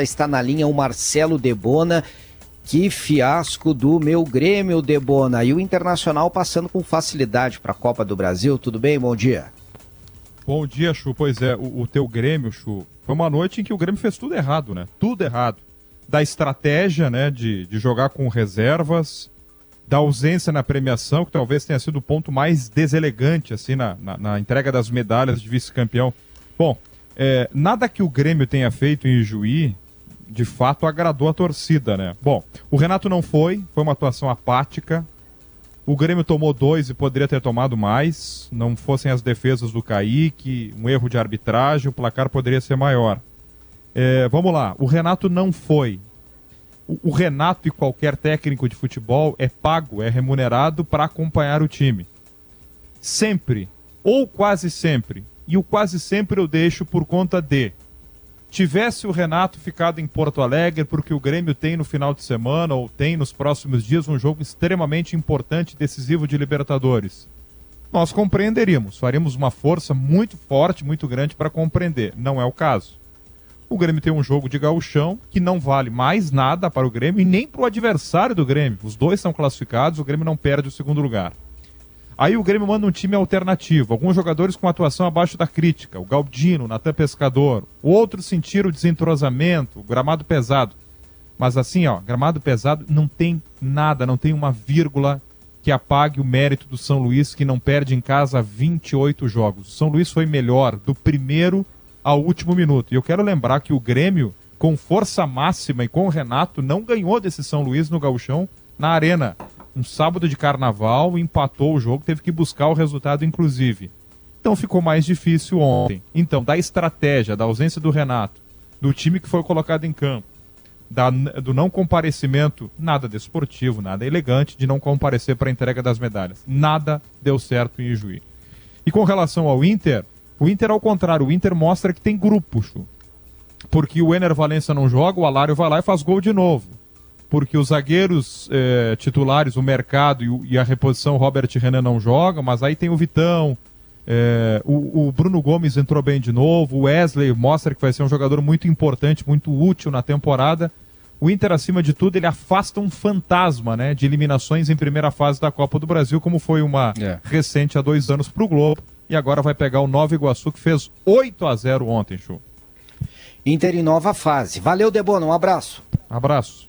Está na linha o Marcelo Debona. Que fiasco do meu Grêmio, Debona. E o Internacional passando com facilidade para a Copa do Brasil. Tudo bem? Bom dia. Bom dia, Chu. Pois é, o, o, teu Grêmio, Chu, foi uma noite em que o Grêmio fez tudo errado, né? Tudo errado. Da estratégia, né, de, de jogar com reservas, da ausência na premiação, que talvez tenha sido o ponto mais deselegante, assim, na, na, na entrega das medalhas de vice-campeão. Bom, é, nada que o Grêmio tenha feito em Juí de fato agradou a torcida, né? Bom, o Renato não foi, foi uma atuação apática. O Grêmio tomou dois e poderia ter tomado mais. Não fossem as defesas do Kaique, um erro de arbitragem, o placar poderia ser maior. É, vamos lá, o Renato não foi. O, o Renato e qualquer técnico de futebol é pago, é remunerado para acompanhar o time. Sempre, ou quase sempre, e o quase sempre eu deixo por conta de tivesse o Renato ficado em Porto Alegre, porque o Grêmio tem no final de semana ou tem nos próximos dias um jogo extremamente importante e decisivo de Libertadores, nós compreenderíamos, faríamos uma força muito forte, muito grande para compreender. Não é o caso. O Grêmio tem um jogo de gauchão que não vale mais nada para o Grêmio e nem para o adversário do Grêmio. Os dois são classificados, o Grêmio não perde o segundo lugar. Aí o Grêmio manda um time alternativo, alguns jogadores com atuação abaixo da crítica, o Galdino, o Natan Pescador, outros sentiram o desentrosamento, o gramado pesado. Mas assim, ó, gramado pesado não tem nada, não tem uma vírgula que apague o mérito do São Luís, que não perde em casa 28 jogos. O São Luís foi melhor do primeiro ao último minuto. E eu quero lembrar que o Grêmio, com força máxima e com o Renato, não ganhou desse São Luís no Gauchão na Arena um sábado de carnaval, empatou o jogo, teve que buscar o resultado, inclusive. Então ficou mais difícil ontem. Então, da estratégia, da ausência do Renato, do time que foi colocado em campo, da, do não comparecimento, nada desportivo, nada elegante, de não comparecer para a entrega das medalhas. Nada deu certo em Ijuí. E com relação ao Inter, o Inter, ao contrário, o Inter mostra que tem grupo, Chu. Porque o Ener Valença não joga, o Alário vai lá e faz gol de novo porque os zagueiros é, titulares, o mercado e, e, a reposição Robert Renan não jogam, mas aí tem o Vitão, é, o, o, Bruno Gomes entrou bem de novo, o Wesley mostra que vai ser um jogador muito importante, muito útil na temporada. O Inter, acima de tudo, ele afasta um fantasma né, de eliminações em primeira fase da Copa do Brasil, como foi uma é. recente há dois anos para o Globo. E agora vai pegar o Nova Iguaçu, que fez 8 a 0 ontem, Chu. Inter em nova fase. Valeu, Debona, um abraço. Abraço.